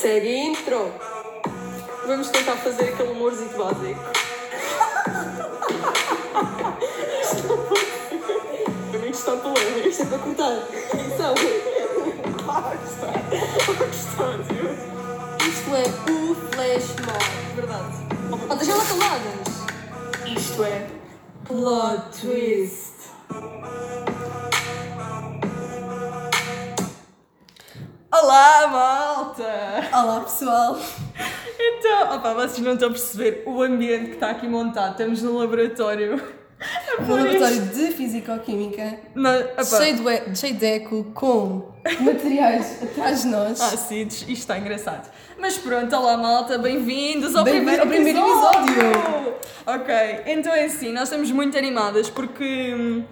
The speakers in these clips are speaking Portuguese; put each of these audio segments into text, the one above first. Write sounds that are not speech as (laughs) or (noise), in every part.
Segue a intro. Vamos tentar fazer aquele humorzito básico. Para mim está polêmico. Isto é para cortar. Atenção. Claro que está. Claro que está. Isto é o flash mob. Verdade. Oh, deixa lá caladas. Isto é plot twist. Olá, malta! Olá pessoal. Então, opa, vocês não estão a perceber o ambiente que está aqui montado. Estamos no laboratório. Laboratório de Fisicoquímica cheio de, cheio de eco com materiais atrás de nós. Ah, sim, isto está engraçado. Mas pronto, olá malta, bem-vindos ao, Bem-vindos primeiro, ao primeiro episódio. Ok, então é assim, nós estamos muito animadas porque hum,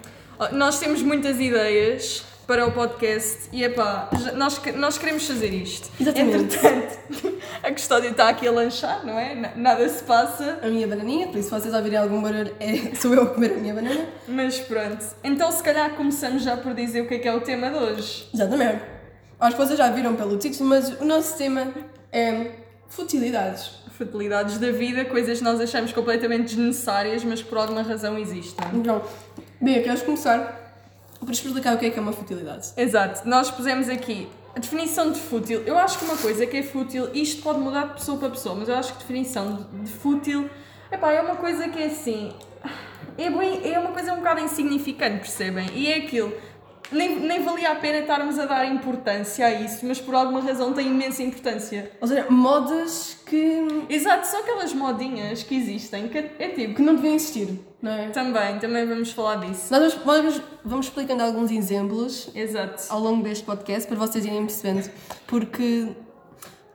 nós temos muitas ideias para o podcast e epá, nós, nós queremos fazer isto. Exatamente. Entretanto, (laughs) a custódia está aqui a lanchar, não é? Na- Nada se passa. A minha bananinha, por isso se vocês ouvirem algum barulho, é, (laughs) sou eu a comer a minha banana. Mas pronto, então se calhar começamos já por dizer o que é que é o tema de hoje. Exatamente. Acho que vocês já viram pelo título, mas o nosso tema é futilidades. Futilidades da vida, coisas que nós achamos completamente desnecessárias, mas que por alguma razão existem. Então, Bia, queres começar por explicar o que é que é uma futilidade? Exato, nós pusemos aqui a definição de fútil. Eu acho que uma coisa que é fútil, isto pode mudar de pessoa para pessoa, mas eu acho que definição de, de fútil epá, é uma coisa que é assim. É, bem, é uma coisa um bocado insignificante, percebem? E é aquilo. Nem, nem valia a pena estarmos a dar importância a isso, mas por alguma razão tem imensa importância. Ou seja, modas que, Exato, são aquelas modinhas que existem, que é, tipo. que não deviam existir, não é? Também, também vamos falar disso. Nós vamos, vamos, vamos explicando alguns exemplos Exato. ao longo deste podcast para vocês irem percebendo. Porque,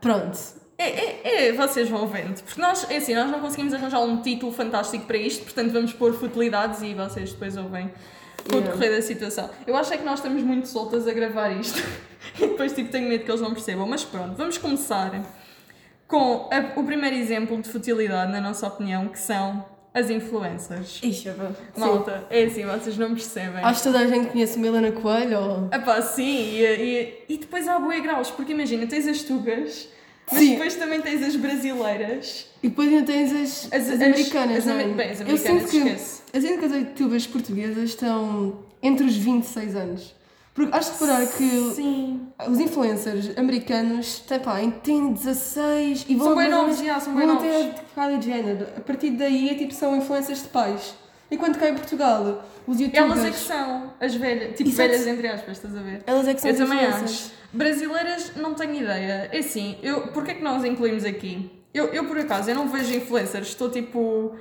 pronto, É, é, é, vocês vão vendo. Porque nós, é assim, nós não conseguimos arranjar um título fantástico para isto, portanto vamos pôr futilidades e vocês depois ouvem o Yeah. decorrer da situação. Eu acho é que nós estamos muito soltas a gravar isto (laughs) e depois tipo, tenho medo que eles não percebam. Mas pronto, vamos começar com a- o primeiro exemplo de futilidade, na nossa opinião, que são as influencers. Ixi, pá. Sim. Malta, é assim, vocês não percebem. Acho que toda a gente conhece uma Helena Coelho ou... Epá, sim, e, e, e depois há bué graus, porque imagina, tens as tugas, mas Sim. depois também tens as brasileiras. E depois ainda tens as, As- as, as- americanas, as não é? bem, as Eu americanas, sinto que esquece. eu sinto que as youtubers portuguesas estão entre os 26 anos. Porque acho que parar que Sim. os influencers americanos têm, pá, têm 16 e vão São bem novos, já, são bem novos. ter tipo Kylie Jenner. A partir daí é tipo, são influencers de pais. Enquanto cá em Portugal, os youtubers... Elas é que são as velhas, tipo Exato. velhas entre aspas, estás a ver? Elas é que são Eu as também acho. Brasileiras, não tenho ideia. É assim, eu, porquê é que nós incluímos aqui? Eu, eu, por acaso, eu não vejo influencers, estou tipo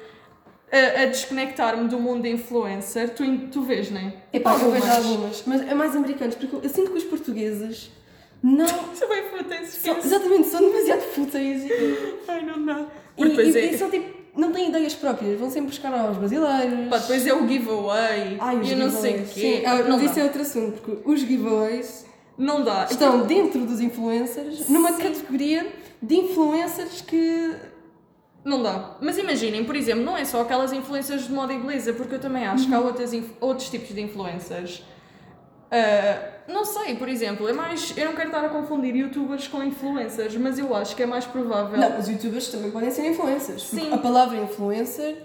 a, a desconectar-me do mundo de influencer. Tu, tu vês, não é? Epá, eu vejo Algumas. mas é mais americanos, porque eu sinto que os portugueses não... (laughs) São bem fúteis, são, exatamente, são demasiado fúteis. Ai, não dá. E, e, é, e são tipo, não têm ideias próprias, vão sempre buscar aos brasileiros. pá, depois é o giveaway Ai, e eu não sei o quê. Sim, ah, não, mas isso dá. é outro assunto, porque os giveaways não dá. estão dentro dos influencers, numa Sim. categoria de influencers que. Não dá. Mas imaginem, por exemplo, não é só aquelas influencers de moda e beleza, porque eu também acho que há outras inf- outros tipos de influencers. Ah, não sei, por exemplo, é mais. Eu não quero estar a confundir youtubers com influencers, mas eu acho que é mais provável. Não, os youtubers também podem ser influencers. Sim. A palavra influencer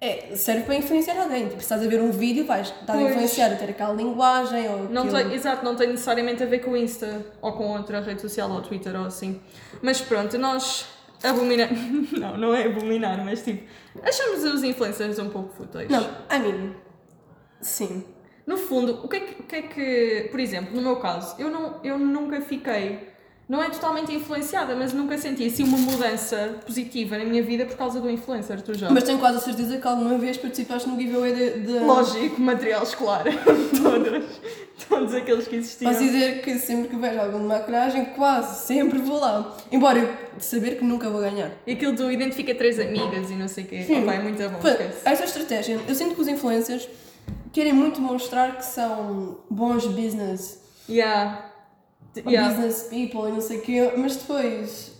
é, serve para influenciar alguém. Tipo, se estás a ver um vídeo, vais estar a influenciar a ter aquela linguagem ou. Não aquilo. tem, exato, não tem necessariamente a ver com o Insta ou com outra rede social ou Twitter ou assim. Mas pronto, nós abominamos. (laughs) Não, não é abominar, mas tipo, achamos os influencers um pouco fúteis. Não, I mean. Sim. No fundo, o que, é que, o que é que, por exemplo, no meu caso, eu, não, eu nunca fiquei, não é totalmente influenciada, mas nunca senti assim uma mudança positiva na minha vida por causa do influencer, tu já. Mas tenho quase a certeza que alguma vez participaste no giveaway de. de... Lógico, material escolar, (laughs) todos, todos aqueles que existiam. Posso dizer que sempre que vejo alguma maquilhagem, quase sempre vou lá. Embora eu saber que nunca vou ganhar. E aquilo do identifica três amigas e não sei o quê. Sim. Opa, é muito bom, esquece. Essa estratégia, eu sinto que os influencers querem muito mostrar que são bons business, Yeah. Yeah. business people e não sei o quê, mas depois.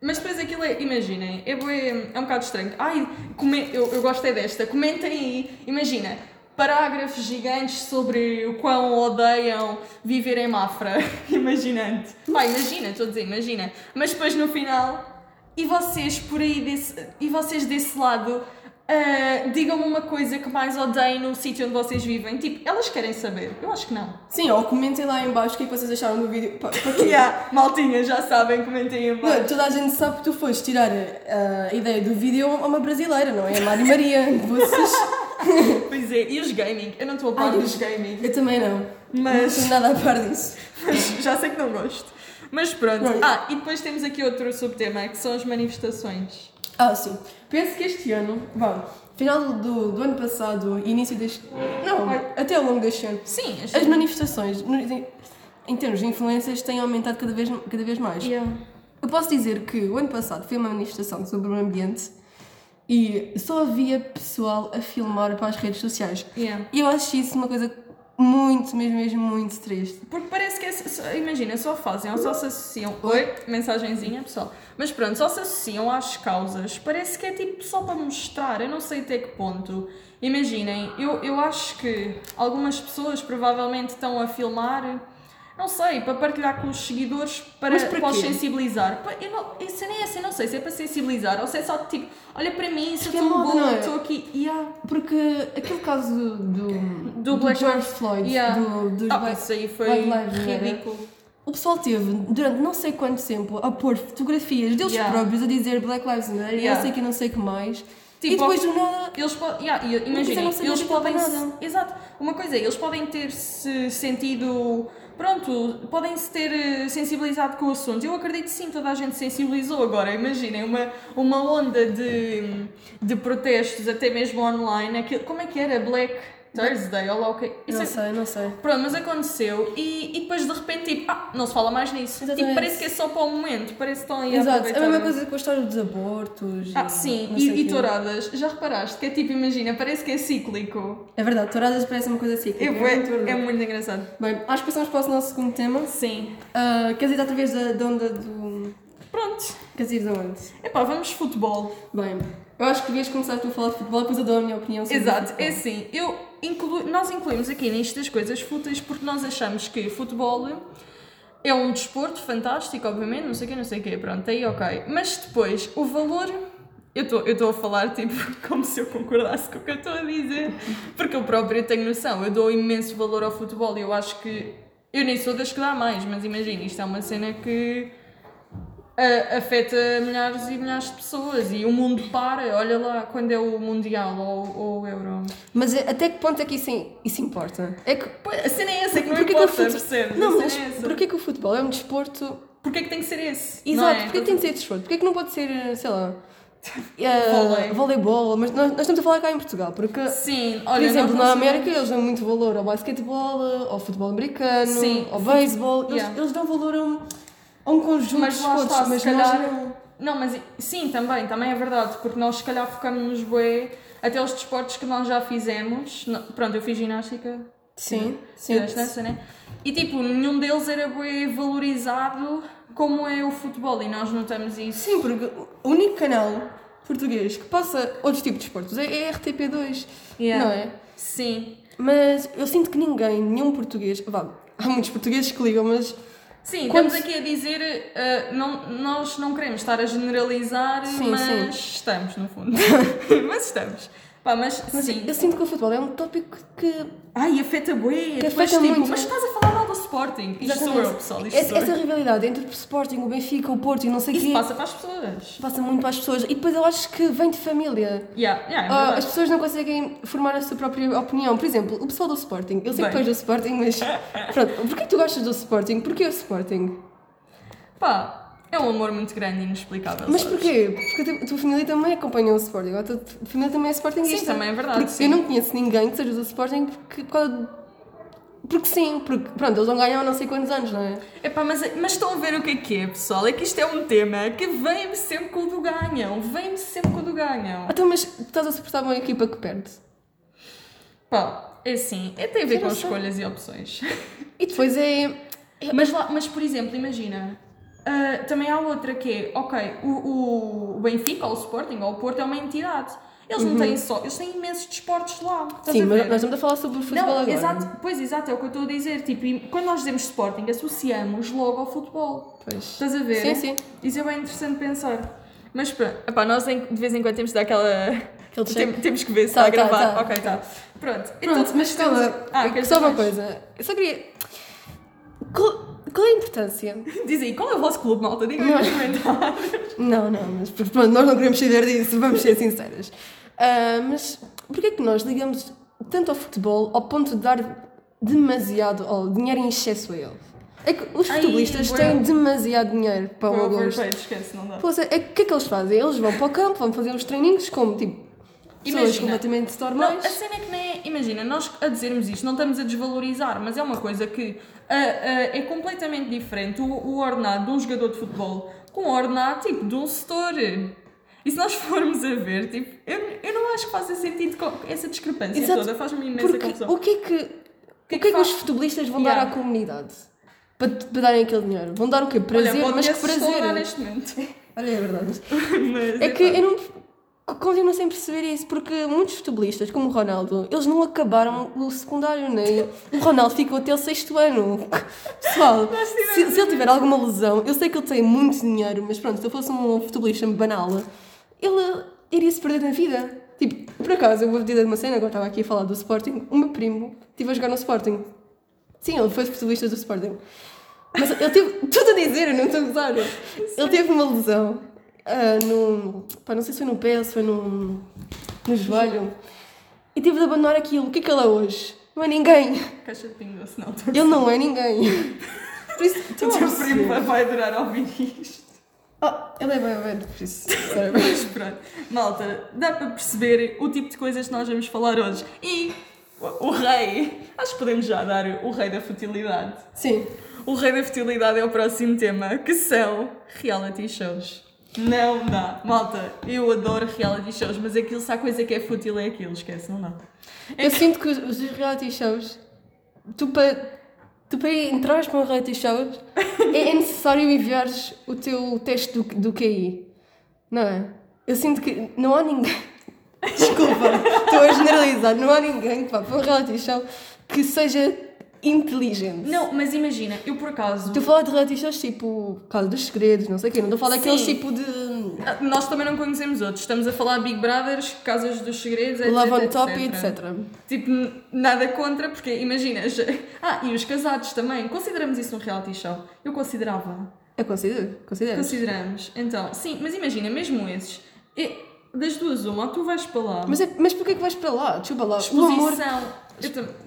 Mas depois aquilo é, imaginem, é, é um bocado estranho. Ai, come- eu, eu gosto é desta, comentem aí. Imagina, parágrafos gigantes sobre o quão odeiam viver em Mafra. (laughs) Imaginante. Pá, imagina, estou a dizer, imagina. Mas depois no final, e vocês por aí desse, e vocês desse lado, ah, digam-me uma coisa que mais odeiem no sítio onde vocês vivem. Tipo, elas querem saber. Eu acho que não. Sim, ou comentem lá em baixo o que é que vocês acharam do vídeo. Pá, para? (laughs) Yeah, maltinha, já sabem, comentem em baixo. Não, toda a gente sabe que tu foste tirar a, a ideia do vídeo a uma brasileira, não é? A Mari Maria. (laughs) Vocês... Pois é, e os gaming? Eu não estou a par Ai, dos gaming, Eu também não. Mas- Não estou nada a par disso. mas já sei que não gosto. Mas pronto. Não. Ah, e depois temos aqui outro subtema, que são as manifestações. Ah, sim. Penso que este ano, vá, final do, do ano passado, início deste. Não, até ao longo deste ano. Sim, as, As manifestações, no- em, em termos de influências, têm aumentado cada vez, cada vez mais. Yeah. Eu posso dizer que o ano passado foi uma manifestação sobre o ambiente e só havia pessoal a filmar para as redes sociais. Yeah. E eu acho isso uma coisa muito, mesmo, mesmo muito triste. Porque parece que, é, só- imagina, só fazem ou só se associam. Oi, mensagenzinha, pessoal. Mas pronto, só se associam às causas. Parece que é tipo só para mostrar. Eu não sei até que ponto. Imaginem, eu, eu acho que algumas pessoas provavelmente estão a filmar. Não sei, para partilhar com os seguidores, para, para para os sensibilizar. Eu não, isso nem é assim, não sei se é para sensibilizar ou se é só tipo, olha para mim, se eu é estou moda, boa, é? estou aqui. Yeah. Porque aquele caso do, Do Black George Floyd, Yeah. do, dos Ah, Black- isso aí foi Black ridículo. O pessoal teve, durante não sei quanto tempo, a pôr fotografias deles Yeah. próprios a dizer Black Lives Matter e Yeah. não sei que, não sei que mais. Tipo, e depois do nada. Eles. Yeah, saber eles de podem. Exato. Uma coisa é, eles podem ter-se sentido. Pronto, podem-se ter eh, sensibilizado com o assunto. Eu acredito sim, toda a gente sensibilizou agora. Imaginem, uma, uma onda de, de protestos, até mesmo online. Aquilo, como é que era? Black Thursday, ou lá o que. Isso Não é- sei, não sei. Pronto, mas aconteceu e, e depois de repente, tipo, ah, não se fala mais nisso. Tipo, Exatamente. parece que é só para o momento, parece que estão aí a Exato, é a aproveitar. mesma coisa com a história dos abortos. Ah, e sim, e, e touradas. Já reparaste que é tipo, imagina, parece que é cíclico. É verdade, touradas parece uma coisa assim. É, muito bué- verdade. é muito engraçado. Bem, acho que passamos para o nosso segundo tema. Sim. Ah, queres ir outra vez da, da onda do. Pronto. Queres ir da onde? Epá, vamos de futebol. Bem, eu acho que devias começar tu a falar de futebol, depois eu dou a minha opinião sobre Exato, é assim, eu inclu... nós incluímos aqui nisto das coisas fúteis porque nós achamos que futebol é um desporto fantástico, obviamente, não sei o quê, não sei o quê, pronto, aí ok. Mas depois, o valor... Eu estou a falar tipo (laughs) como se eu concordasse com o que eu estou a dizer, porque eu própria tenho noção, eu dou imenso valor ao futebol e eu acho que eu nem sou das que dá mais, mas imagina, isto é uma cena que a- afeta milhares e milhares de pessoas e o mundo para, olha lá quando é o Mundial ou, ou o Euro. Mas é- até que ponto é que isso, isso importa? É que. A cena é essa que não importa, que o fute- percebes? Não, mas é porquê que o futebol é um desporto. Porquê que tem que ser esse? Exato, é? porquê que tem de ser desporto? Porquê que não pode ser, sei lá. (laughs) Uh, voleibol, mas nós, nós estamos a falar cá em Portugal, porque, Sim, por olha, exemplo, nós na América eles dão muito valor ao basquetebol, ao futebol americano, Sim. ao beisebol, eles, Yeah. eles dão valor a um, a um conjunto Mas de esportes, está, mas se nós calhar... não. Não, mas sim, também, também é verdade, porque nós se calhar focamos-nos bué até os desportos que nós já fizemos. Não- Pronto, eu fiz ginástica, Sim, sim. fizeste dança, né? E tipo, nenhum deles era bué valorizado como é o futebol e nós notamos isso. Sim, porque o único canal português que passa outros tipos de esportes é a RTP2, Yeah. não é? Sim. Mas eu sinto que ninguém, nenhum português, vá, há muitos portugueses que ligam, mas Sim, Quando estamos aqui a dizer, uh, não, nós não queremos estar a generalizar, Sim, mas sim. estamos, no fundo. (laughs) mas estamos. Pá, mas, Mas sim. eu sinto que o futebol é um tópico que. Ai, afeta bué. Depois, afeta tipo, muito. Mas estás a Sporting. Isto sou eu, pessoal. Isto Essa, essa rivalidade entre o Sporting, o Benfica, o Porto e não sei o Isso quê. passa para as pessoas. passa muito para as pessoas. E depois eu acho que vem de família. Yeah, yeah, é verdade. as pessoas não conseguem formar a sua própria opinião. Por exemplo, o pessoal do Sporting. Eu sei que tu Bem. és do Sporting, mas. (laughs) Pronto, porquê tu gostas do Sporting? Porquê o Sporting? Pá, é um amor muito grande e inexplicável. Mas sabes? porquê? Porque a tua- família também acompanha o Sporting. A tua família também é Sportingista. Sim, também é verdade, eu não conheço ninguém que seja do Sporting porque, por causa porque sim, porque pronto, eles vão ganhar há não sei quantos anos, não é? Epá, mas, mas estão a ver o que é que é, pessoal? É que isto é um tema que vem-me sempre quando ganham. Vem-me sempre quando ganham. Então, mas tu estás a suportar uma equipa que perde. Pá, é assim. É, tem a ver com não escolhas e opções. (laughs) E depois é. Mas, lá, mas por exemplo, imagina, ah, também há outra que é, ok, o, o Benfica ou o Sporting ou o Porto é uma entidade. Eles não têm só, eles têm imensos desportos lá. Uhum. Sim, mas nós estamos a falar sobre o futebol Não, agora. exato, pois exato, é o que eu estou a dizer. Tipo, quando nós dizemos Sporting, associamos logo ao futebol. Pois. Estás a ver? Sim, sim. Isso é bem interessante pensar. Mas pronto, epá, nós de vez em quando temos de dar aquela. Tem- temos que ver se Tá, está a tá, gravar. tá. Ok, tá. Pronto. Pronto, mas temos- calma, Ah, só uma mais? coisa. Eu só queria. Qual, qual é a importância? (laughs) Diz aí, qual é o vosso clube, malta? Digam nos comentários. Não, não, mas pronto, nós não queremos saber disso, vamos ser sinceras. Ah, mas porquê que nós ligamos tanto ao futebol ao ponto de dar demasiado dinheiro em excesso a ele? É que os Ai, futebolistas bué. têm demasiado dinheiro para o meu gosto. overpaid, esquece, não dá. Pois é, é que o que é que eles fazem? Eles vão para o campo, vão fazer os treininhos como tipo Imagina. completamente Não, normais. a cena é que nem é. Imagina, nós a dizermos isto não estamos a desvalorizar, mas é uma coisa que ah, ah, é completamente diferente o, o ordenado de um jogador de futebol com o ordenado tipo de um setor. E se nós formos a ver, tipo, eu, eu não acho que faça sentido essa discrepância Exato, toda, faz-me imensa Porque confusão. o que é que, o que, é que, faz? os futebolistas vão Yeah. dar à comunidade? Para, para darem aquele dinheiro? Vão dar o quê? Prazer, Olha, mas que prazer. neste momento. (laughs) Olha, é verdade. (laughs) Mas, É que epá. eu não co- continuo sem perceber isso, porque muitos futebolistas, como o Ronaldo, eles não acabaram o secundário, nem o Ronaldo ficou até o sexto ano. (laughs) Pessoal, se, se ele tiver alguma lesão, eu sei que ele tem muito dinheiro, mas pronto, se eu fosse um futebolista banal, ele iria se perder na vida. Tipo, por acaso, eu vou dizer uma cena, agora estava aqui a falar do Sporting, o meu primo estive a jogar no Sporting. Sim, ele foi futebolista do Sporting. Mas ele teve tudo a dizer, eu não estou a gozar. Ele teve uma lesão no. Pá, não sei se foi no pé se foi no, no joelho. E teve de abandonar aquilo. O que é que ele é hoje? Não é ninguém. Caixa de pingo, se não. Ele não é ninguém. (laughs) Por isso, O teu primo vai adorar ouvir isto. Oh, ele é bem velho, por isso. Mas pronto, malta, dá para perceber o tipo de coisas que nós vamos falar hoje. E o, o rei, acho que podemos já dar o rei da futilidade. Sim. O rei da futilidade é o próximo tema, que são reality shows. Não dá. Malta, eu adoro reality shows, mas aquilo, se há coisa que é fútil é aquilo, esquece, não dá. Eu sinto que os, os reality shows, tu para, tu para entrares para um reality show, é, necessário enviares o teu teste do, do QI. Não é? Eu sinto que não há ninguém. (laughs) Desculpa, estou a generalizar. Não há ninguém que vá para um reality show que seja inteligente. Não, mas imagina, eu por acaso. Estou a falar de reality shows tipo Casa dos Segredos, não sei o quê. Não estou a falar daqueles tipo de Ah, Nós também não conhecemos outros. Estamos a falar de Big Brothers, Casas dos Segredos, etc. Love on Top etc. e etc. Tipo, nada contra, porque imagina. Ah, e os casados também. Consideramos isso um reality show? Eu considerava. Eu considero, considero. Consideramos. Então, sim, mas imagina, mesmo esses. das duas, uma, ou tu vais para lá. Mas, é, mas porquê que vais para lá? Desculpa lá. O amor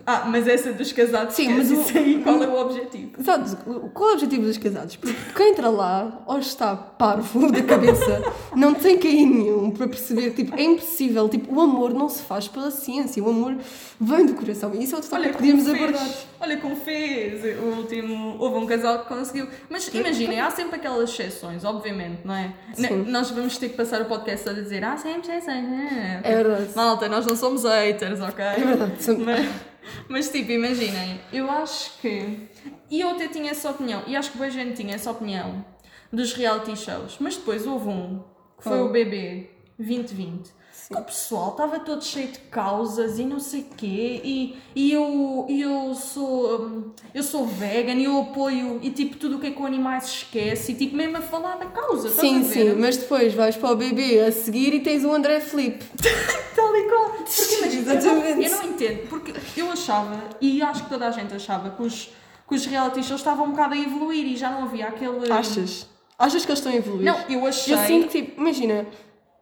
Ah, mas essa dos casados, Sim, mas o- aí, qual é o objetivo? Sabes, qual é o objetivo dos casados? Porque quem entra lá, ou está parvo da cabeça, (laughs) não tem QI nenhum para perceber, tipo, é impossível, tipo, o amor não se faz pela ciência, o amor vem do coração. E isso é outro tópico que podíamos como abordar. fez, olha como fez. O último. Houve um casal que conseguiu. Mas imaginem, há sempre aquelas exceções, obviamente, não é? Sim. Nós vamos ter que passar o podcast a dizer há sempre exceções. né? É verdade. Malta, nós não somos haters, ok? É verdade. São- Mas, (laughs) mas tipo, imaginem, eu acho que. E eu até tinha essa opinião, e acho que boa gente tinha essa opinião dos reality shows, mas depois houve um, que foi o BB 2020, que o pessoal estava todo cheio de causas e não sei quê, e, e eu, eu sou hum, eu sou vegan e eu apoio, e tipo, tudo o que é com animais esquece, e tipo, mesmo a falar da causa, Sim, sim, mas depois vais para o bebê a seguir e tens o André Felipe. (laughs) Tal e qual. Porque imagina, eu, não, Exatamente. eu não entendo, porque eu achava, e acho que toda a gente achava, que os, que os reality shows estavam um bocado a evoluir e já não havia aquele. Achas? Achas que eles estão a evoluir? Não, eu achei. Eu sinto que, tipo, imagina,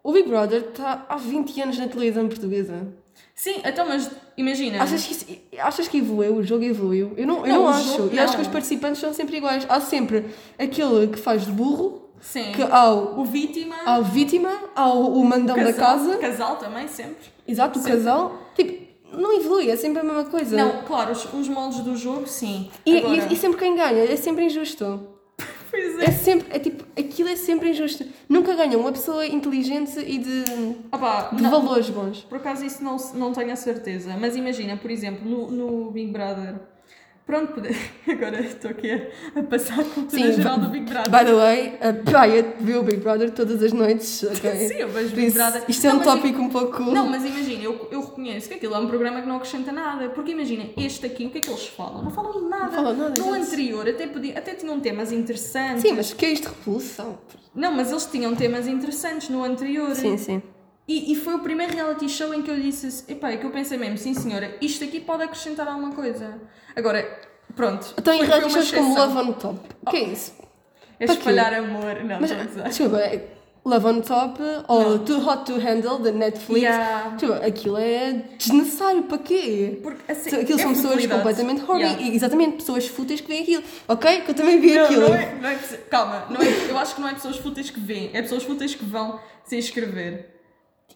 o Big Brother está há 20 anos na televisão portuguesa. Sim, então, mas imagina. Achas que, isso- achas que evoluiu? O jogo evoluiu? Eu não, eu Não, não, o acho. jogo E acho não. que os participantes são sempre iguais. Há sempre aquele que faz de burro, Sim. que há o, O vítima. há o vítima, há o, o mandão da casal, casa, Casal também, sempre. exato, o Sempre. casal. Tipo, não evolui, é sempre a mesma coisa. Não, claro, os, os moldes do jogo, sim. E, Agora, e, e sempre quem ganha, é sempre injusto. Pois É é. sempre, é tipo, aquilo é sempre injusto. Nunca ganha uma pessoa inteligente e de, Opá, de não- valores bons. Por acaso isso não, não tenho a certeza, mas imagina, por exemplo, no, no Big Brother, Pronto, (laughs) agora estou aqui a, a passar a cultura Sim, geral do Big Brother. By the way, a Praia viu o Big Brother todas as noites. (laughs) ok? Sim, eu vejo Big Brother. Isto é um tópico um pouco. Não, mas imagina, eu, eu reconheço que aquilo é um programa que não acrescenta nada. Porque imagina, este aqui, o que é que eles falam? Não falam de nada. Não falam nada, No anterior até, podia, até tinham temas interessantes. Sim, mas que é isto de repulsão? Não, mas eles tinham temas interessantes no anterior. Sim, sim. E, e foi o primeiro reality show em que eu disse, epá, é que eu pensei mesmo, sim senhora, isto aqui pode acrescentar alguma coisa. Agora, pronto. Então, em reality shows como. Love on Top, o que é isso? É Para quê? espalhar amor, não, Mas, estou a gozar. desculpa, é Love on Top ou Too Hot to Handle da Netflix. Yeah. Desculpa, aquilo é desnecessário, para quê? Porque, assim, Aquilo é são pessoas completamente horny. Yeah. Exatamente, pessoas fúteis que veem aquilo. Ok? Que eu também vi Não, aquilo. não é, não é calma, não é, eu acho que não é pessoas fúteis que vêm, é pessoas fúteis que vão se inscrever.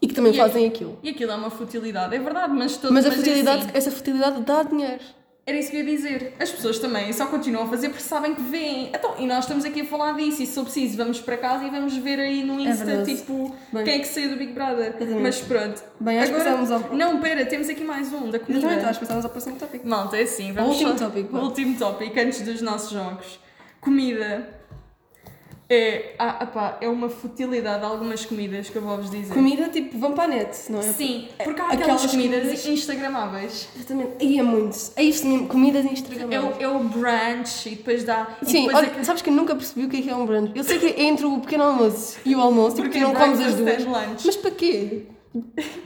E que também E fazem aquilo. E aquilo é uma futilidade, é verdade, mas todo Mas a é futilidade, assim. essa futilidade dá dinheiro. Era isso que eu ia dizer. As pessoas também só continuam a fazer porque sabem que vêm. Então, e nós estamos aqui a falar disso, e se for preciso, vamos para casa e vamos ver aí no Insta, verdade. tipo, Bem. quem é que saiu do Big Brother. Exatamente. Mas pronto. Bem, acho que passamos ao- Não, pera, temos aqui mais um, da comida. Exatamente, acho que passamos ao próximo tópico. Malta, é assim, vamos último só- tópico, O último tópico, antes dos nossos jogos. Comida. É, ah, apá, é uma futilidade algumas comidas que eu vou-vos dizer. Comida, tipo, vão para a net, não é? Sim, porque há Aquelas aquelas comidas, comidas- instagramáveis. Exatamente. Aí é muito. É isto mesmo, comidas É instagramáveis. o, é o brunch e depois dá. Sim, depois olha, é- sabes que eu nunca percebi o que é que é um brunch. Eu sei que é entre o pequeno almoço e o almoço, porque, Porque não comes as duas. Mas para quê?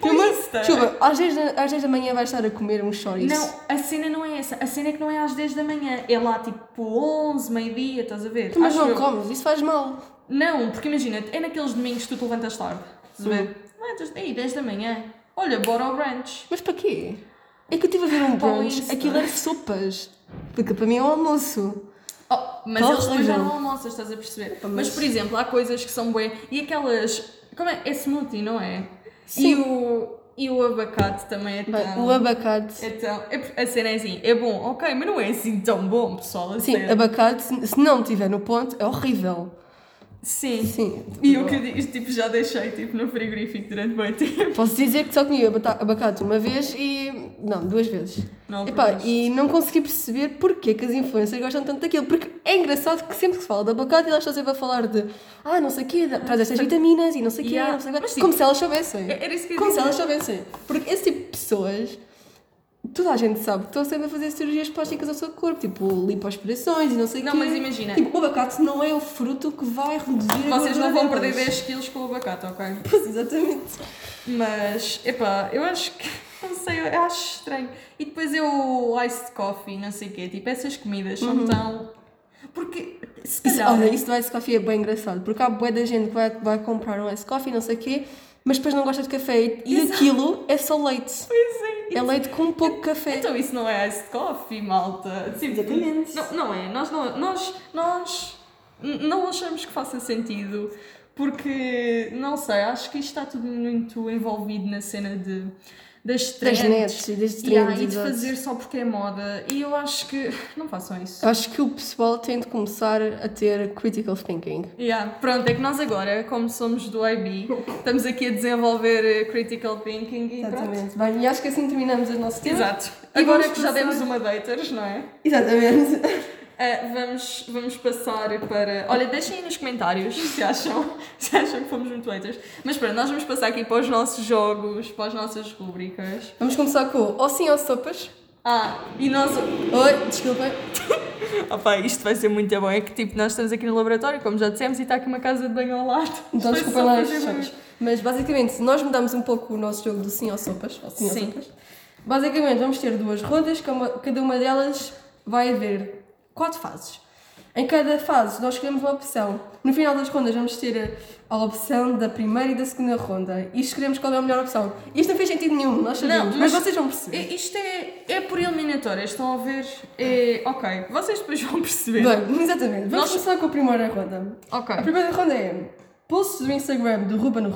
Insta. desculpa, às 10, da, às 10 da manhã vais estar a comer um chouriço. Não, a cena não é essa. A cena é que não é às 10 da manhã. É lá tipo 11, meio-dia, estás a ver? Mas Acho não eu. comes, isso faz mal. Não, porque imagina, é naqueles domingos que tu te levantas tarde. Estás a ver? Levantas, ei, 10 da manhã. Olha, bora ao brunch. Mas para quê? É que eu estive a ver um (laughs) o brunch, Insta. aquilo era sopas. Porque para mim é um almoço. Oh, mas Tá eles depois já não almoçam, estás a perceber? mas- Mas, por exemplo, há coisas que são bué. E aquelas. Como é? É smoothie, não é? Sim. E o, e o abacate também é Bem, tão. o abacate. Então, é- a cena é assim, é bom, ok, mas não é assim tão bom, pessoal. Sim, sério. abacate, se se não tiver no ponto, é horrível. Sim. Sim. E o que eu digo, tipo, já deixei tipo, no frigorífico durante muito tempo. Posso dizer que só comi abacate uma vez e. Não, duas vezes. Não, Epá, e não consegui perceber porque que as influências gostam tanto daquilo. Porque é engraçado que sempre que se fala de abacate, elas estão sempre a falar de ah, não sei o quê, traz estas vitaminas e não sei o quê, Yeah. não sei o quê. Mas, tipo, Como se elas soubessem. É- Era isso que eu Como se elas soubessem. Porque esse tipo de pessoas, toda a gente sabe que estão sempre a fazer cirurgias plásticas ao seu corpo, tipo lipoaspirações e não sei o Não, quê. mas imagina. Tipo, o abacate não é o fruto que vai reduzir a Vocês não vão perder 10 quilos com o abacate, ok? (laughs) Pois, exatamente. Mas, epá, eu acho que. (laughs) Não sei, eu acho estranho. E depois eu o iced coffee, não sei o quê. Tipo, essas comidas são tão. Porque, se Isso, calhar. olha, isso do ice coffee é bem engraçado, porque há bué da gente que vai, vai comprar um ice coffee, não sei o quê, mas depois não gosta de café e, e Exato. aquilo é só leite. Pois é. É leite com pouco café. Então isso não é iced coffee, malta. Tipo, Exatamente. Não, não é. Nós não, nós, nós não achamos que faça sentido. Porque, não sei, acho que isto está tudo muito envolvido na cena de, das Das trends. nets e das Yeah, trends, e de exato. fazer só porque é moda. E eu acho que (laughs) não façam isso. Acho que o pessoal tem de começar a ter critical thinking. Yeah. Pronto, é que nós agora, como somos do IB, estamos aqui a desenvolver eh, critical thinking e pronto. Exatamente. Bem, e acho que assim terminamos o nosso tema. Exato. E Agora vamos que já demos uma daters, não é? Exatamente. Uh, vamos, vamos passar para. Olha, deixem aí nos comentários (laughs) se acham, se acham que fomos muito haters. Mas pronto, nós vamos passar aqui para os nossos jogos, para as nossas rubricas. Vamos começar com o ou sim ou sopas. Ah, e nós. Oi, desculpem. (laughs) Opa, isto vai ser muito bom. É que tipo, nós estamos aqui no laboratório, como já dissemos, e está aqui uma casa de banho ao lado. Então desculpem só lá as. Mas basicamente, se nós mudamos um pouco o nosso jogo do sim ou sopas, ou sim, Sim. ou sopas, basicamente vamos ter duas rondas, cada cada uma delas vai haver quatro fases. Em cada fase nós escolhemos uma opção. No final das rondas vamos ter a, a opção da primeira e da segunda ronda e escolhemos qual é a melhor opção. Isto não fez sentido nenhum, nós sabemos, Não, mas, mas- vocês vão perceber. Isto é, é por eliminatórias, estão a ver? É. Ok, vocês depois vão perceber. Bem, exatamente. Vamos Nós- começar com a primeira ronda. ok. A primeira ronda é posts do Instagram do Ruba no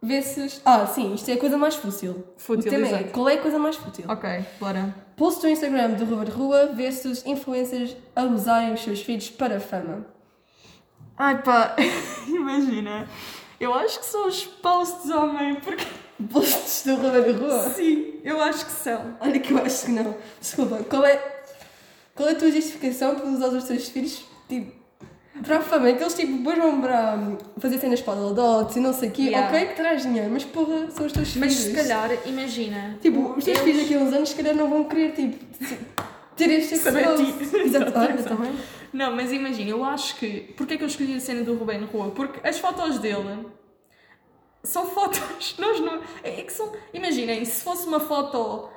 Rua versus... Ah, sim, isto é a coisa mais fútil. Fútil, o tema é, exato. qual é a coisa mais fútil? Ok, bora. Posts do Instagram do de Rua versus influencers a usarem os seus filhos para fama. Ai pá, (laughs) imagina. Eu acho que são os posts, homem, porque. Posts do de Rua? Sim, eu acho que são. Olha que eu acho que não. Desculpa, qual é... Qual é a tua justificação para usar os teus filhos, tipo, para a fama? Que eles, tipo, depois vão para hum, fazer cenas para o dots e não sei o quê. Yeah. Ok, que traz dinheiro, mas porra, são os teus Mas filhos. se calhar, imagina. Tipo, os teus eles- filhos daqui a uns anos, se calhar, não vão querer, tipo, ter este acesso. (laughs) Exato, também. Não, mas imagina, eu acho que. Porquê é que eu escolhi a cena do Rubén Rua? Porque as fotos dele são fotos. (laughs) Nós não. É é que são. Imaginem, se fosse uma foto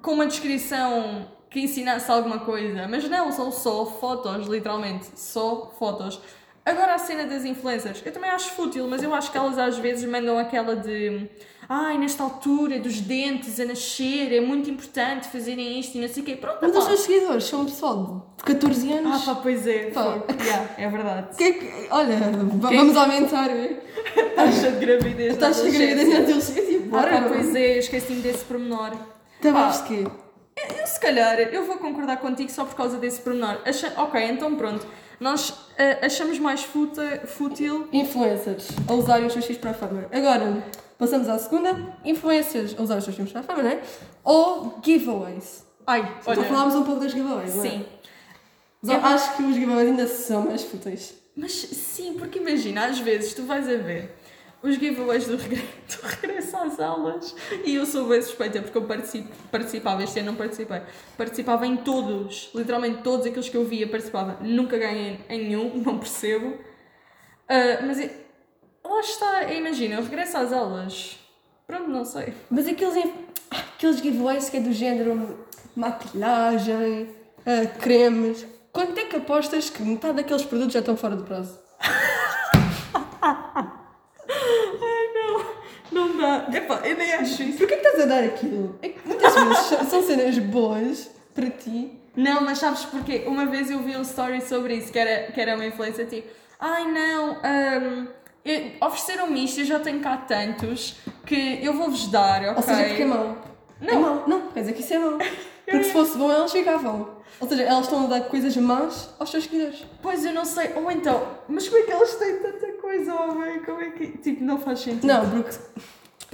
com uma descrição que ensinasse alguma coisa, mas não, são só fotos, literalmente. Só fotos. Agora a cena das influencers, eu também acho fútil, mas eu acho que elas às vezes mandam aquela de ai, nesta altura dos dentes a nascer, é muito importante fazerem isto e não sei o quê. Pronto, Mas os pá. seguidores são um pessoal de 14 Ah, anos. pá, pois é. Pá. Yeah, é verdade. Que é que- olha, Quem- vamos aumentar eh, (laughs) Taxa de gravidez. a taxa de gravidez na adolescência. Ah, Bora, pá, não? pois é, esqueci-me desse pormenor. Então Pá. vamos de Eu, se calhar, eu vou concordar contigo só por causa desse pormenor. Acha... Ok, então pronto. Nós ah, achamos mais futa- fútil. Influencers a usarem os seus filhos para a fama. Agora, passamos à segunda. Influencers a usar os seus filhos para a fama, não é? Ou giveaways. Ai, Então olha. falámos um pouco das giveaways, não é? Sim. Mas eu acho que os giveaways ainda são mais fúteis. Mas sim, porque imagina, às vezes tu vais a ver os giveaways do, regre... (laughs) do regresso às aulas e eu sou bem suspeita porque eu participo, participava, este ano não participei, participava em todos, literalmente todos aqueles que eu via participava, nunca ganhei em nenhum, (laughs) não percebo. Ah, mas é- lá está, imagina, eu regresso às aulas, pronto, não sei. Mas aqueles, inf- aqueles giveaways que é do género maquilhagem, ah, cremes. Quanto é que apostas que metade daqueles produtos já estão fora do prazo? (laughs) Ai não, não dá. Epá, eu nem acho isso. Porquê que estás a dar aquilo? É que muitas vezes são- cenas boas para ti. Não, mas sabes porquê? Uma vez eu vi um story sobre isso, que era, que era uma influência tipo, ai não, eu- ofereceram-me isto, eu já tenho cá tantos, que eu vou-vos dar, ok? Ou seja, porque é mau. É Não. mau. Não, quer dizer que isso é mau. Porque se fosse bom, elas ficavam. Ou seja, elas estão a dar coisas más aos seus seguidores. Pois eu não sei, ou então, mas como é que elas têm tanta coisa, homem? Como é que. Tipo, não faz sentido. Não, porque,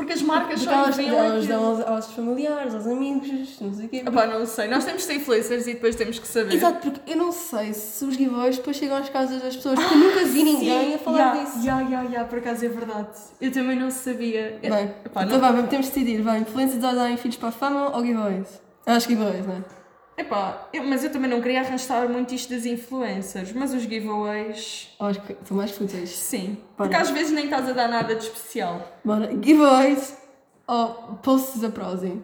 Porque as marcas porque só elas, enviam elas dão aos, aos familiares, aos amigos, não sei o quê. Epá, não sei, nós temos de ser influencers e depois temos que saber. Exato, porque eu não sei se os giveaways depois chegam às casas das pessoas, porque eu nunca vi ninguém a falar yeah, disso. Ya, ya, ya, por acaso é verdade. Eu também não sabia. Bem, Epá, então não- vá, temos de decidir, vai, influências a darem filhos para a fama ou giveaways? Acho que giveaways, não é? Epá, eu- mas eu também não queria arrastar muito isto das influencers, mas os giveaways, acho que são mais fúteis. sim. Porque às vezes nem estás a dar nada de especial. Bora, giveaways ou posts da Prozzy?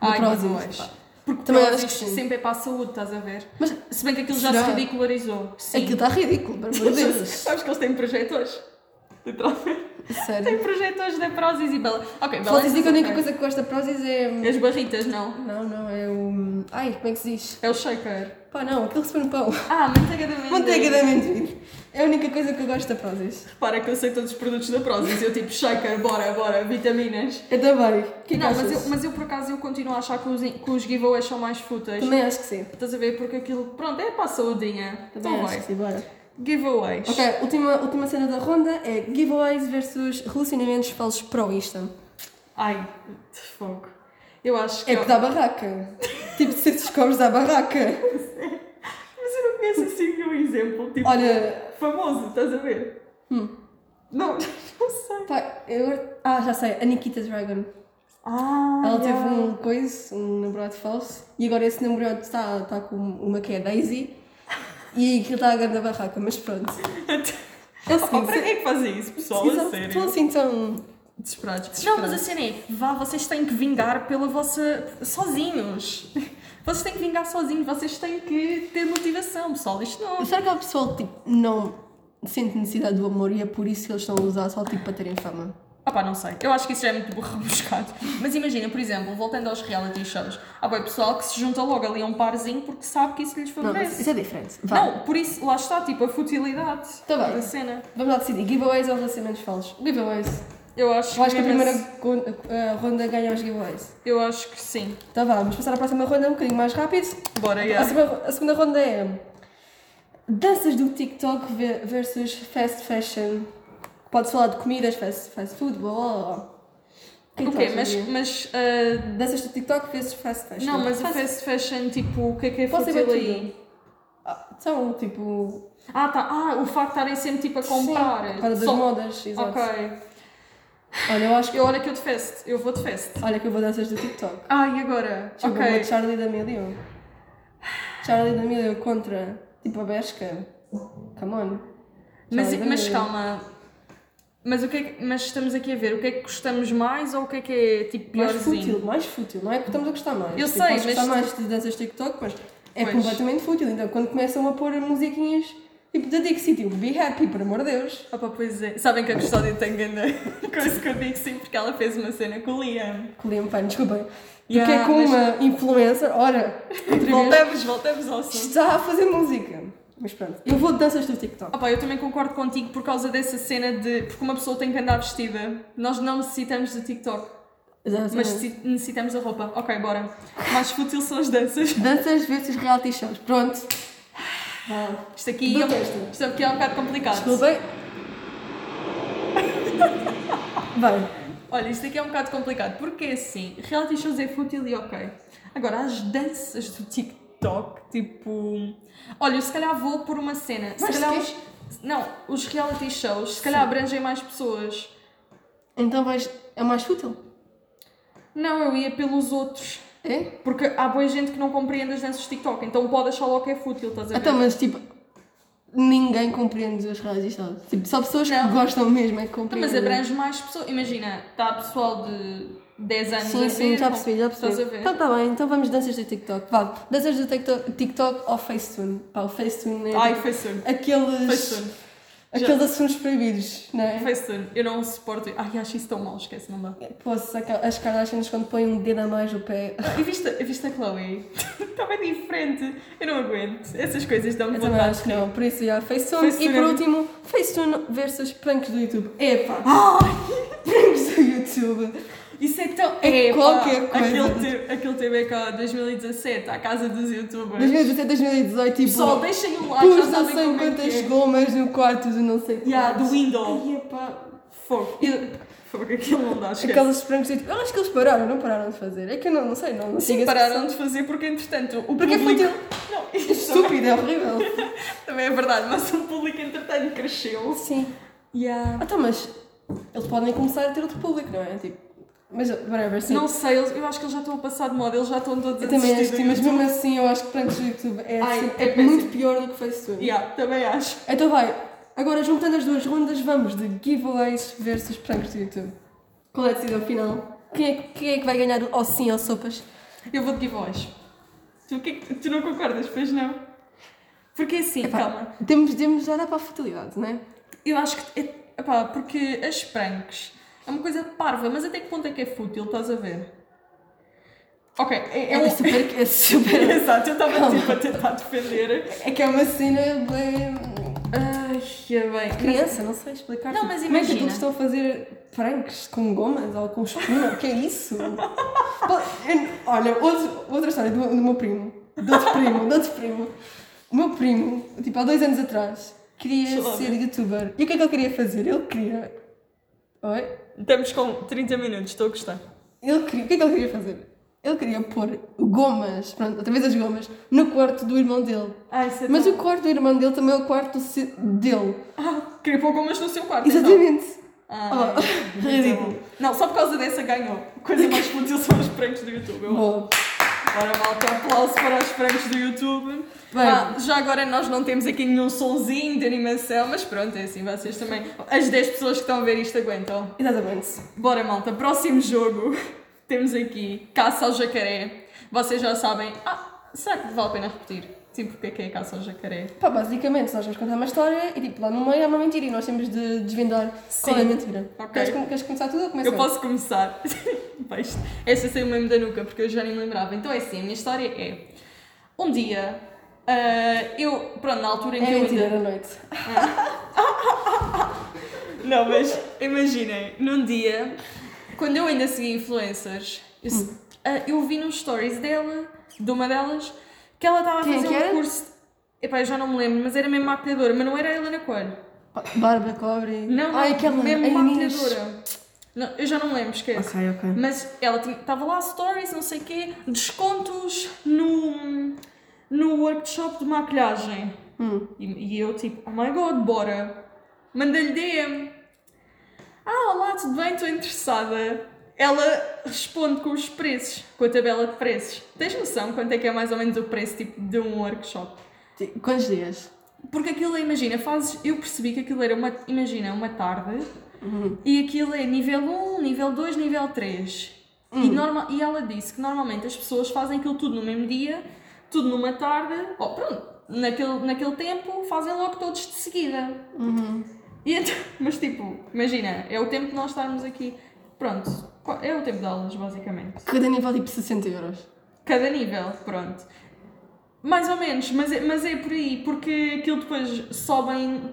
Ai, Prozis, giveaways. pá. Porque Também acho que sempre é para a saúde, estás a ver? Mas Se bem que aquilo já Será? se ridicularizou. Sim. aquilo está ridículo, de (laughs) Deus. Sabes que eles têm projetores? Literalmente. Tem Sério. projetores da Prozis e Bela. Ok, Só Bela. dizer que a única coisa que gosto da Prozis é... As barritas, não. Não, não, é o... Ai, como é que se diz? É o shaker. Pá, não, aquilo que se põe no pão. Ah, manteiga de amendoim. Manteiga de amendoim. É a única coisa que eu gosto da Prozis. Repara que eu sei todos os produtos da Prozis. Eu tipo, shaker, bora, bora, vitaminas. Eu também. Que é que não, mas eu, mas eu por acaso eu continuo a achar que os, que os giveaways são mais fúteis. Também acho que sim. Estás a ver? Porque aquilo, pronto, é para a saudinha. Também Então acho vai. que sim, bora. Giveaways. Ok, última, última cena da ronda é giveaways versus relacionamentos falsos para o Insta. Ai, de fogo. Eu acho que. É que dá barraca. (laughs) tipo, se descobres dá barraca. Mas eu não conheço assim nenhum exemplo. Tipo, Olha, famoso, estás a ver? Hum. Não, (laughs) não sei. pá, eu... Ah, já sei, a Nikita Dragon. Ah, Ela teve yeah. um coisa, um namorado falso, e agora esse namorado está, está com uma que é Daisy, e aquilo está a grande barraca, mas pronto. É o Oh, seguinte, para que é que fazem isso, pessoal? A sério. Estão assim tão... Desesperados. Não, mas a cena é, vá, vocês têm que vingar pela vossa... sozinhos. Vocês têm que vingar sozinhos, vocês têm que ter motivação, pessoal. Isto não... Será que o pessoal tipo, não sente necessidade do amor e é por isso que eles estão a usar só tipo, para terem fama? Ah pá, não sei. Eu acho que isso já é muito burro (laughs) rebuscado. Mas imagina, por exemplo, voltando aos reality shows, há bem pessoal que se junta logo ali a um parzinho porque sabe que isso lhes Não, favorece. isso é diferente. Vá. Não, por isso, lá está, tipo, a futilidade Tá bem. da cena. Vamos lá decidir, giveaways ou relacionamentos falsos? Giveaways. Eu acho, Eu acho que a mesmo primeira gon- a ronda ganha os giveaways. Eu acho que sim. Então vá, vamos passar à próxima ronda um bocadinho mais rápido. Bora, A, yeah. segunda, a segunda ronda é danças do TikTok ve- versus fast fashion. Pode falar de comidas, fast, fast food, blá blá blá. É Ok, mas. Mas ah, Danças do TikTok vezes fast fashion. não, mas o Fast- fast fashion, tipo, o que é que é Pode fútil aí? Ah, São, tipo... Ah, tá. Ah, o facto de estarem sempre tipo a comprar. Sim, causa das Só- modas, exato. Ok. Olha, eu acho que... Eu olha que eu de fest. Eu vou de fest. Olha que eu vou danças do TikTok. Ah, e agora? Tipo, ok. uma Charlie D'Amelio. Charlie D'Amelio contra, tipo, a Bershka. Come on. Mas, Charli mas D'Amelio. calma. Mas, o que é que- mas estamos aqui a ver o que é que gostamos mais ou o que é que é tipo Mais piorzinho? fútil, mais fútil. Não é que estamos a gostar mais. Eu Tipo, sei, mas gostar mais de danças TikTok, mas é Pois. completamente fútil. Então, quando começam a pôr musiquinhas, tipo, da Dixie, tipo, Be Happy, por amor de Deus. Opa, pois é. Sabem que a Custódia tem grande (laughs) coisa eu digo sim, porque ela fez uma cena com o Liam. Com Liam Payne, desculpem. Yeah, Porque é com mas- uma influencer, ora, Voltemos, voltemos ao assunto. está a fazer música. Mas pronto, eu vou de danças do TikTok. Opa, eu também concordo contigo por causa dessa cena de. Porque uma pessoa tem que andar vestida. Nós não necessitamos de TikTok, Exatamente. mas necessi- necessitamos da roupa. Ok, bora. Mais fútil são as danças. (laughs) Danças versus reality shows. Pronto. Vá. Isto aqui, é, Detesto. isto aqui é um bocado complicado. Desculpem. Vai. Olha, isto aqui é um bocado complicado, porque assim, reality shows é fútil e ok. Agora, as danças do TikTok, tipo. Olha, eu se calhar vou por uma cena. Se Mas calhar que- os... Não, os reality shows, se calhar abrangem mais pessoas. Então vais. É mais fútil? Não, eu ia pelos outros. É? Porque há boa gente que não compreende as danças do TikTok, então pode achar logo que é fútil, estás a ver? Então, mas tipo. Ninguém compreende os reality shows. Tipo, só pessoas Não. que gostam mesmo é que Então, compreendem. mas abrange mais pessoas. Imagina, está pessoal de 10 anos Sim, sim, já percebi, já percebi. Então tá bem, então vamos danças do TikTok. Vá, danças do TikTok, TikTok ou Facetune. Pá, o Facetune é Ai, Facetune. aqueles, Facetune. aqueles assuntos proibidos, não é? Facetune. Eu não suporto. Ai, acho isso tão mal, esquece, não dá. Posso, as Kardashians quando põem um dedo a mais no pé. E viste, viste a Chloe? Está (laughs) bem diferente. Eu não aguento. Essas coisas dão-me vontade acho que não, por isso já, Facetune. Facetune E por é- último, Facetune versus pranks do YouTube. Epá, Ai, pranks do YouTube. Isso é tão. É Epá, qualquer coisa. Aquele, te, aquele TV cá 2017, à casa dos youtubers. 2017, 2018, tipo. Pessoal, deixem um like, já não sei é quantas é. gomas no quarto do não sei Yeah, do quantos. window. Ai, epá. Fogo. E- Fogo, aquilo não dá, esquece. Aqueles pranks do YouTube. Eu acho que eles pararam, não pararam de fazer. É que eu não, não sei, não, não Sim, pararam de fazer porque, entretanto, o Porque é público... fútil. Não, (laughs) isto também, Estúpido, é horrível. (laughs) também é verdade, mas o público, entretanto, cresceu. Sim. Yeah. Ah, Então, mas eles podem começar a ter outro público, não é? Tipo, mas, whatever, sim. Não sei, eles- eu acho que eles já estão a passar de moda, eles já estão todos a eu também acho que sim, mas mesmo assim eu acho que pranks do YouTube é, Ai, assim, é é muito pior do que Facetune. Yeah, também acho. Então vai, agora juntando as duas rondas, vamos de giveaways versus pranks do YouTube. Qual é a decisão final? Quem é, quem é que vai ganhar o ou sim ou sopas? Eu vou de giveaways. Tu, que é que- tu não concordas, pois não? Porque assim, Epá, calma. Temos, temos já dá para a futilidade, não é? Eu acho que. É, epá, porque as pranks é uma coisa parva, mas até que ponto é que é fútil, estás a ver? Ok, é, é É, um. super. É, super (laughs) Exato, eu estava tipo a tentar defender. é que é uma cena bem. Ai, que bem. Criança, não sei explicar. Não, tipo, mas como é que imagina. eles estão a fazer pranks com gomas ou com espuma? O que é isso? Olha, outro, outra história do, do meu primo. Do outro primo, do outro primo. O meu primo, tipo, há dois anos atrás, queria ser youtuber. E o que é que ele queria fazer? Ele queria. Oi? Estamos com 30 minutos, estou a gostar. Ele queria. O que é que ele queria fazer? Ele queria pôr gomas, pronto, outra vez as gomas, no quarto do irmão dele. Ai, isso é Mas o quarto do irmão dele também é o quarto se- dele. Ah, queria pôr gomas no seu quarto. então. Exatamente. Ah, Oh, muito ridículo. Não, só por causa dessa ganhou. Coisa mais fútil são os pranks do YouTube. Eu... Boa. Ora, malta, aplauso para os pranks do YouTube. Bem. Ah, já agora nós não temos aqui nenhum sonzinho de animação, mas pronto, é assim, vocês também. As 10 pessoas que estão a ver isto aguentam. Exatamente. Bora, malta, próximo jogo. Temos aqui Caça ao Jacaré. Vocês já sabem. Ah, será que vale a pena repetir? Sim, porque é que é Caça ao Jacaré? Pá, basicamente, nós vamos contar uma história e tipo, lá no meio há uma mentira e nós temos de desvendar qual é a Sim. mentira. Ok. Queres, queres começar tudo ou começa Eu posso começar. (laughs) Esta saiu mesmo da nuca, porque eu já nem me lembrava. Então é assim, a minha história é. Um dia, ah, eu. Pronto, na altura em É que eu mentira, ainda. era noite. (laughs) Não, mas imaginem, num dia, quando eu ainda seguia influencers, eu, Hum. ah, eu vi nos stories dela, de uma delas, que ela estava a Quem é fazer que um era? curso. Epá, eu já não me lembro, mas era mesmo maquilhadora, mas não era a Helena Coelho. Bárbara Cobre. Não, não, Ai, aquela. mesmo a Inês. maquilhadora. Não, eu já não me lembro, esquece. Ok, ok. Mas ela estava lá, stories, não sei o quê, descontos no, no workshop de maquilhagem. Hum. E, e eu tipo, oh my god, bora. Mandei-lhe DM. Ah, olá, tudo bem? Estou interessada. Ela responde com os preços, com a tabela de preços. Tens noção quanto é que é mais ou menos o preço tipo, de um workshop? Quantos dias? Porque aquilo, imagina, fazes. Eu percebi que aquilo era uma. Imagina, uma tarde Uhum. e aquilo é nível 1, nível 2, nível 3. E, Hum. norma, e ela disse que normalmente as pessoas fazem aquilo tudo no mesmo dia, tudo numa tarde, pronto, naquele, naquele tempo fazem logo todos de seguida. Uhum. E então, (laughs) mas tipo, imagina, é o tempo de nós estarmos aqui. Pronto, é o tempo de aulas, basicamente. Cada nível tipo 60 euros. Cada nível, pronto. Mais ou menos, mas é, mas é por aí, porque aquilo depois sobem.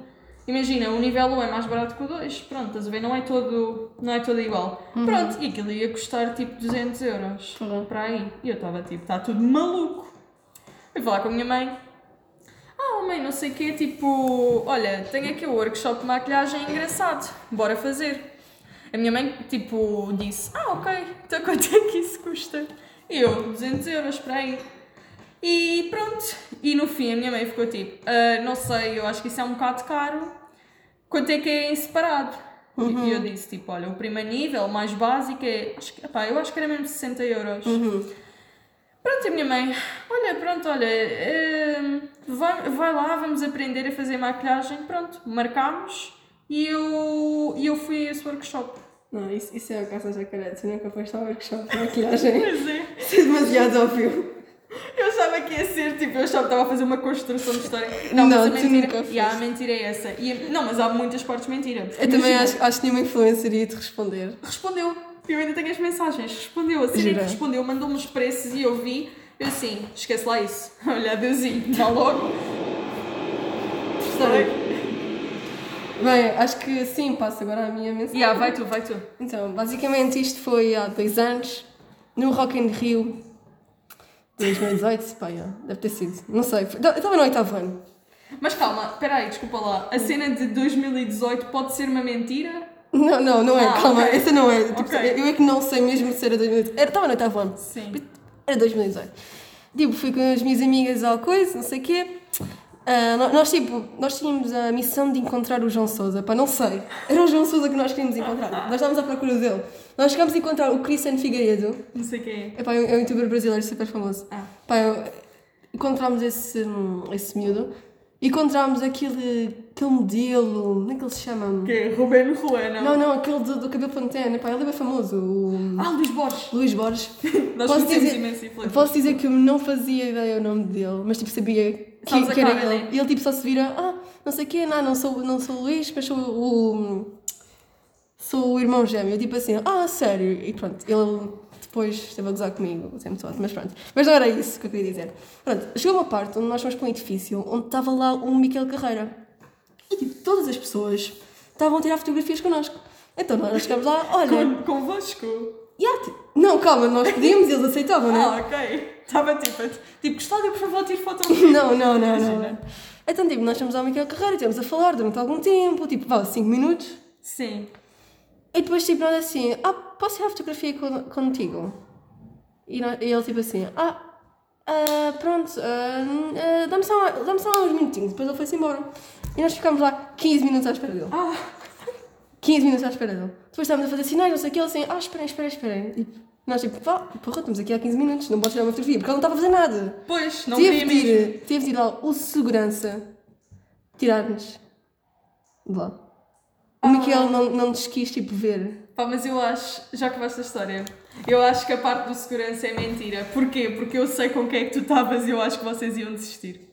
Imagina, o nível 1 é mais barato que o 2, pronto, estás a ver? Não é todo, não é todo igual. Pronto, e aquilo ia custar tipo 200 euros Uhum. para aí. E eu estava tipo, está tudo maluco. Fui falar com a minha mãe. Ah, mãe, não sei o quê, tipo, olha, tenho aqui o workshop de maquilhagem engraçado, bora fazer. A minha mãe, tipo, disse, ah, ok, então (laughs) quanto é que isso custa? E eu, 200 euros para aí. E pronto, e no fim a minha mãe ficou tipo, "Ah, não sei, eu acho que isso é um bocado caro, quanto é que é em separado? E eu disse, tipo, olha, o primeiro nível, o mais básico é, acho que, eu acho que era mesmo 60 euros. Pronto, a minha mãe, olha, pronto, olha, eh, vai, vai lá, vamos aprender a fazer maquilhagem, pronto, marcámos e eu, e eu fui a esse workshop. Não, isso, isso é a caça jacaré. Tu nunca foste ao workshop de (laughs) maquilhagem. Pois é. Isso é demasiado óbvio. Eu achava que ia ser, tipo, eu achava que estava a fazer uma construção de história. Não, Não, mas a mentira, e a mentira é essa. E a- não, mas há muitas partes de mentira. Eu também Imagina, acho, acho que nenhuma influencer ia te responder. Respondeu. Eu ainda tenho as mensagens. Respondeu. A que respondeu, mandou-me os preços e eu vi. Eu assim, esquece lá isso. (laughs) Olha, adeusinho, está logo. Sei. Bem, acho que sim, passo agora a minha mensagem. Yeah, vai tu, vai tu. Então, basicamente isto foi há dois anos, no Rock in Rio 2018, pá, yeah, deve ter sido, não sei, eu estava no oitavo ano. Mas calma, espera aí, desculpa lá. A cena de 2018 pode ser uma mentira? Não, não, não é, Ah, calma, ok. essa não é, tipo, Ok. eu é que não sei mesmo se era 2018, era, estava no oitavo ano, Sim. era 2018. Tipo, fui com as minhas amigas ao coisa, não sei o quê, Ah, nós, tipo, nós tínhamos a missão de encontrar o João Sousa, pá, não sei, era o João Sousa que nós queríamos encontrar, nós estávamos à procura dele. Nós chegámos a encontrar o Cristiano Figueiredo, Não sei quem é. É um é um youtuber brasileiro super famoso. Ah. Pá, eu- encontrámos esse, hum, esse miúdo. Encontrámos aquele, aquele modelo, como é que ele se chama? Que é Ruben Ruano. Não, não, aquele do, do cabelo pantene. Pá, ele é bem famoso, o Ah, Luís Borges. Luís Borges. (laughs) Nós Posso dizer- imenso. Posso dizer que eu não fazia ideia o nome dele, mas tipo sabia que, que era ele. E ele tipo só se vira, ah, não sei quê, não, não sou, não sou o Luís, mas sou o. Sou o irmão gêmeo. Eu tipo assim, ah, sério. E pronto, ele depois esteve a gozar comigo, sempre todo, mas pronto. Mas não era isso que eu queria dizer. Pronto, chegou uma parte onde nós fomos para um edifício onde estava lá um Miquel Carreira. E tipo, todas as pessoas estavam a tirar fotografias connosco. Então nós chegamos lá, olha. Con convosco? "Ya, ti- Não, calma, nós pedíamos e eles aceitavam, né? Ah, ok. Estava tipo, tipo, Custódio, por favor, tire foto. (laughs) Não, não, não, não. Então, tipo, nós estamos ao Miquel Carreira, estivemos a falar durante algum tempo, tipo, vá, 5 minutos. Sim. E depois, tipo, nós assim, ah, posso tirar fotografia con- contigo? E, nós- e ele, tipo assim, ah, ah, pronto, ah, ah, dá-me só, dá só uns minutinhos. Depois ele foi-se embora. E nós ficámos lá 15 minutos à espera dele. Ah, 15 minutos à espera dele. Depois estávamos a fazer sinais, não sei o que, ele assim, ah, esperem, esperem, esperem. E nós, tipo, pá, porra, estamos aqui há 15 minutos, não posso tirar uma fotografia, porque ele não estava a fazer nada. pois, não teve, queria ir, teve de ir lá o segurança tirar-nos de lá. O Miquel não, não nos quis, tipo, ver. Pá, mas eu acho, já que vais a história, eu acho que a parte do segurança é mentira. Porquê? Porque eu sei com quem é que tu estavas e eu acho que vocês iam desistir.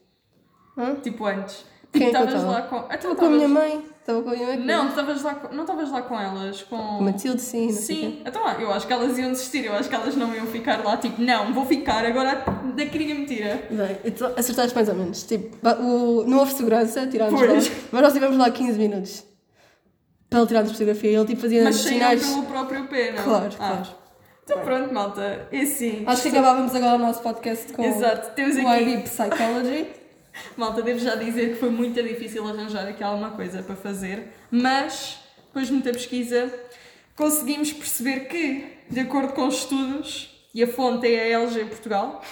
Hã? Tipo antes. Quem Tipo, é estavas estava? lá com. Ah, tu Estava com a minha mãe. Estava com a minha mãe. Não, tu estavas lá com... não estavas lá com elas, com. Com Matilde, sim. Não Sim, então ah, eu acho que elas iam desistir, eu acho que elas não iam ficar lá, tipo, não, vou ficar, agora daqui ninguém me tira. quê. Bem, então, acertaste mais ou menos. Tipo, o, não houve segurança, tirámos lá. Mas nós estivemos lá 15 minutos. Para ele tirar-nos fotografia. E ele, tipo, fazia Mas sinais. pelo próprio pé, não? Claro, Ah. claro. Então pronto, malta, é assim. Acho que acabávamos agora o nosso podcast com Exato, temos o aqui. IB Psychology. (laughs) Malta, devo já dizer que foi muito difícil arranjar aqui alguma coisa para fazer, mas depois de muita pesquisa conseguimos perceber que, de acordo com estudos, e a fonte é a LG Portugal,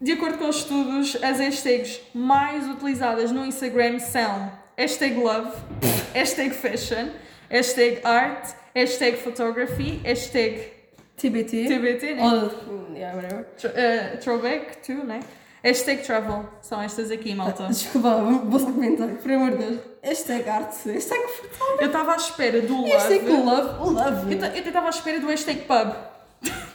de acordo com estudos, as hashtags mais utilizadas no Instagram são hashtag love, hashtag fashion, hashtag art, hashtag photography, hashtag TBT. TBT, né? Ou, yeah, whatever. Tr- eh, throwback, too, né? Hashtag travel. São estas aqui, malta. Desculpa, vou comentar, por amor de Deus. Hashtag arte, hashtag fotógrafo. Eu estava à espera do love. Hashtag love, love. Eu ta- eu estava à espera do hashtag pub.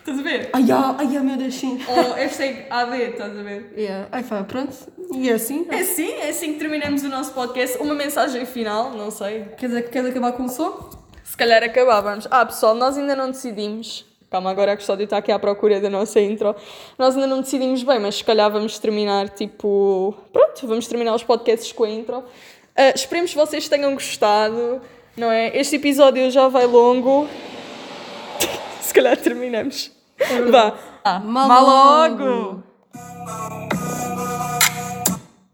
Estás a ver? Ai, ah, ai, ah, meu Deus, sim. Ou hashtag AD, estás a ver? Yeah. Ai, pá, pronto. E é assim? É assim, é assim que terminamos o nosso podcast. Uma mensagem final, não sei. Quer dizer, queres acabar com o som? Se calhar acabávamos. Ah, pessoal, nós ainda não decidimos. Calma, agora a Custódio está aqui à procura da nossa intro. Nós ainda não decidimos bem, mas se calhar vamos terminar tipo. Pronto, vamos terminar os podcasts com a intro. Ah, esperemos que vocês tenham gostado, não é? Este episódio já vai longo se calhar terminamos. Hum. Vá. Ah, mal, mal logo.